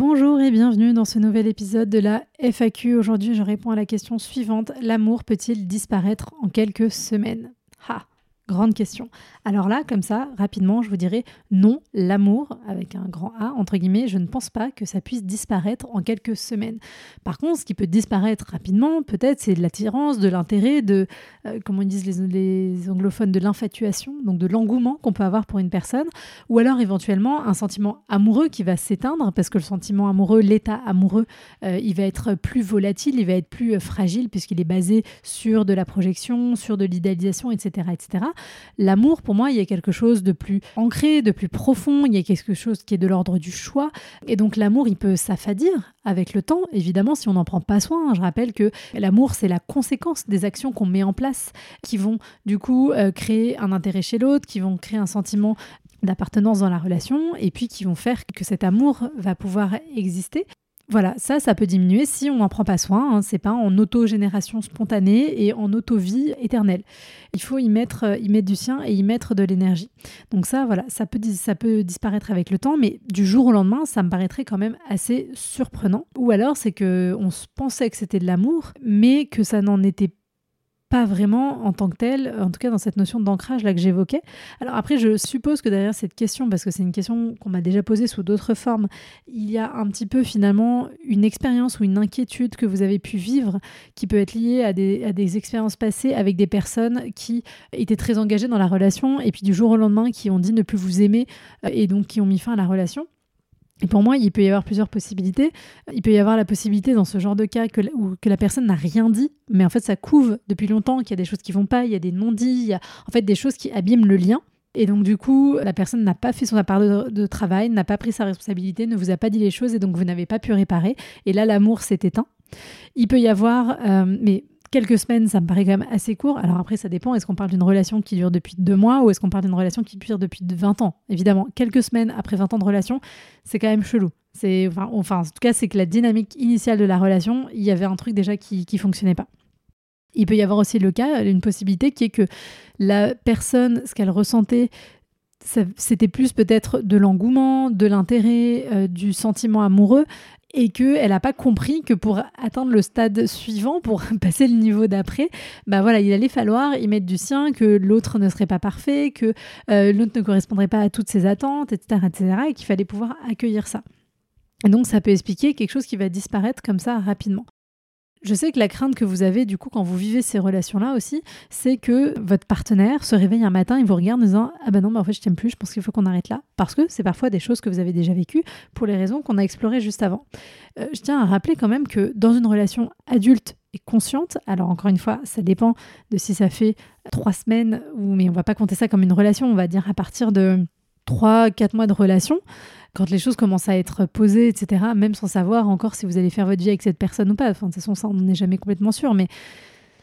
Bonjour et bienvenue dans ce nouvel épisode de la FAQ. Aujourd'hui, je réponds à la question suivante. L'amour peut-il disparaître en quelques semaines? Ha Grande question. Alors là, comme ça, rapidement, je vous dirais non, l'amour, avec un grand A, entre guillemets, je ne pense pas que ça puisse disparaître en quelques semaines. Par contre, ce qui peut disparaître rapidement, peut-être, c'est de l'attirance, de l'intérêt, de, euh, comment ils disent les, anglophones, de l'infatuation, donc de l'engouement qu'on peut avoir pour une personne, ou alors éventuellement un sentiment amoureux qui va s'éteindre, parce que le sentiment amoureux, l'état amoureux, euh, il va être plus volatile, il va être plus euh, fragile, puisqu'il est basé sur de la projection, sur de l'idéalisation, etc., etc. L'amour, pour moi, il y a quelque chose de plus ancré, de plus profond, il y a quelque chose qui est de l'ordre du choix. Et donc l'amour, il peut s'affadir avec le temps, évidemment, si on n'en prend pas soin. Je rappelle que l'amour, c'est la conséquence des actions qu'on met en place, qui vont du coup euh, créer un intérêt chez l'autre, qui vont créer un sentiment d'appartenance dans la relation et puis qui vont faire que cet amour va pouvoir exister. Voilà, ça, ça peut diminuer si on n'en prend pas soin. Hein. C'est pas en autogénération spontanée et en auto-vie éternelle. Il faut y mettre, euh, y mettre du sien et y mettre de l'énergie. Donc ça, voilà, ça peut, ça peut disparaître avec le temps, mais du jour au lendemain, ça me paraîtrait quand même assez surprenant. Ou alors, c'est que on pensait que c'était de l'amour, mais que ça n'en était pas vraiment en tant que tel, en tout cas dans cette notion d'ancrage là que j'évoquais. Alors après, je suppose que derrière cette question, parce que c'est une question qu'on m'a déjà posée sous d'autres formes, il y a un petit peu finalement une expérience ou une inquiétude que vous avez pu vivre qui peut être liée à des, à des expériences passées avec des personnes qui étaient très engagées dans la relation et puis du jour au lendemain qui ont dit ne plus vous aimer euh, et donc qui ont mis fin à la relation. Et pour moi, il peut y avoir plusieurs possibilités. Il peut y avoir la possibilité dans ce genre de cas que, où, que la personne n'a rien dit, mais en fait ça couve depuis longtemps, qu'il y a des choses qui vont pas, il y a des non-dits, il y a en fait des choses qui abîment le lien. Et donc du coup, la personne n'a pas fait son part de, de travail, n'a pas pris sa responsabilité, ne vous a pas dit les choses et donc vous n'avez pas pu réparer. Et là, l'amour s'est éteint. Il peut y avoir, euh, mais quelques semaines, ça me paraît quand même assez court. Alors après, ça dépend. Est-ce qu'on parle d'une relation qui dure depuis deux mois ou est-ce qu'on parle d'une relation qui dure depuis 20 ans? Évidemment, quelques semaines après 20 ans de relation, c'est quand même chelou. Enfin, enfin, en tout cas, c'est que la dynamique initiale de la relation, il y avait un truc déjà qui ne fonctionnait pas. Il peut y avoir aussi le cas, une possibilité qui est que la personne, ce qu'elle ressentait, c'était plus peut-être de l'engouement, de l'intérêt, euh, du sentiment amoureux, et qu'elle n'a pas compris que pour atteindre le stade suivant, pour passer le niveau d'après, bah voilà, il allait falloir y mettre du sien, que l'autre ne serait pas parfait, que euh, l'autre ne correspondrait pas à toutes ses attentes, etc., etc., et qu'il fallait pouvoir accueillir ça. Et donc ça peut expliquer quelque chose qui va disparaître comme ça rapidement. Je sais que la crainte que vous avez du coup quand vous vivez ces relations-là aussi, c'est que votre partenaire se réveille un matin, il vous regarde en disant ah ben non, en fait je t'aime plus, je pense qu'il faut qu'on arrête là, parce que c'est parfois des choses que vous avez déjà vécues pour les raisons qu'on a explorées juste avant. Euh, je tiens à rappeler quand même que dans une relation adulte et consciente, alors encore une fois, ça dépend de si ça fait trois semaines ou mais on va pas compter ça comme une relation, on va dire à partir de trois, quatre mois de relation quand les choses commencent à être posées, etc., même sans savoir encore si vous allez faire votre vie avec cette personne ou pas. Enfin, de toute façon, ça, on n'en est jamais complètement sûr. Mais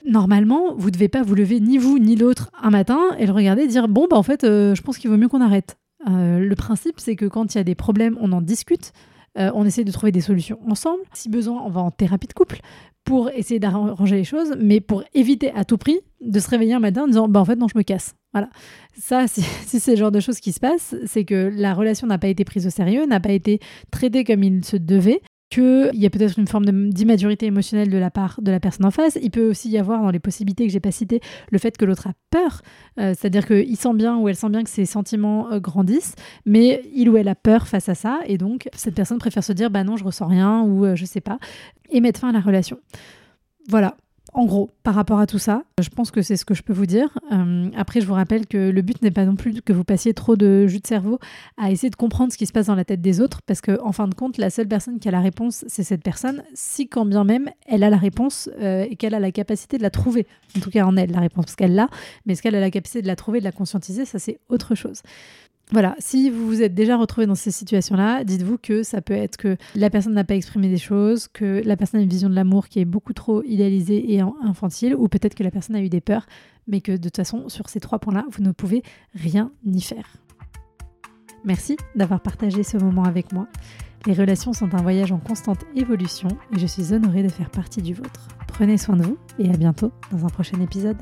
normalement, vous ne devez pas vous lever, ni vous, ni l'autre, un matin et le regarder et dire Bon, bah, en fait, euh, je pense qu'il vaut mieux qu'on arrête. Euh, le principe, c'est que quand il y a des problèmes, on en discute. Euh, on essaie de trouver des solutions ensemble. Si besoin, on va en thérapie de couple pour essayer d'arranger les choses, mais pour éviter à tout prix de se réveiller un matin en disant bah en fait non je me casse. Voilà. Ça, si, c'est le genre de choses qui se passent, c'est que la relation n'a pas été prise au sérieux, n'a pas été traitée comme il se devait, qu'il y a peut-être une forme d'immaturité émotionnelle de la part de la personne en face. Il peut aussi y avoir dans les possibilités que j'ai pas citées le fait que l'autre a peur, euh, c'est-à-dire qu'il sent bien ou elle sent bien que ses sentiments euh, grandissent, mais il ou elle a peur face à ça, et donc cette personne préfère se dire bah non je ressens rien ou euh, je sais pas, et mettre fin à la relation. Voilà, en gros, par rapport à tout ça, je pense que c'est ce que je peux vous dire. Euh, après, je vous rappelle que le but n'est pas non plus que vous passiez trop de jus de cerveau à essayer de comprendre ce qui se passe dans la tête des autres, parce qu'en en fin de compte, la seule personne qui a la réponse, c'est cette personne, si quand bien même elle a la réponse euh, et qu'elle a la capacité de la trouver. En tout cas, en elle, la réponse, parce qu'elle l'a, mais est-ce qu'elle a la capacité de la trouver, de la conscientiser, ça c'est autre chose. Voilà, si vous vous êtes déjà retrouvé dans ces situations-là, dites-vous que ça peut être que la personne n'a pas exprimé des choses, que la personne a une vision de l'amour qui est beaucoup trop idéalisée et infantile, ou peut-être que la personne a eu des peurs, mais que de toute façon, sur ces trois points-là, vous ne pouvez rien y faire. Merci d'avoir partagé ce moment avec moi. Les relations sont un voyage en constante évolution et je suis honorée de faire partie du vôtre. Prenez soin de vous et à bientôt dans un prochain épisode.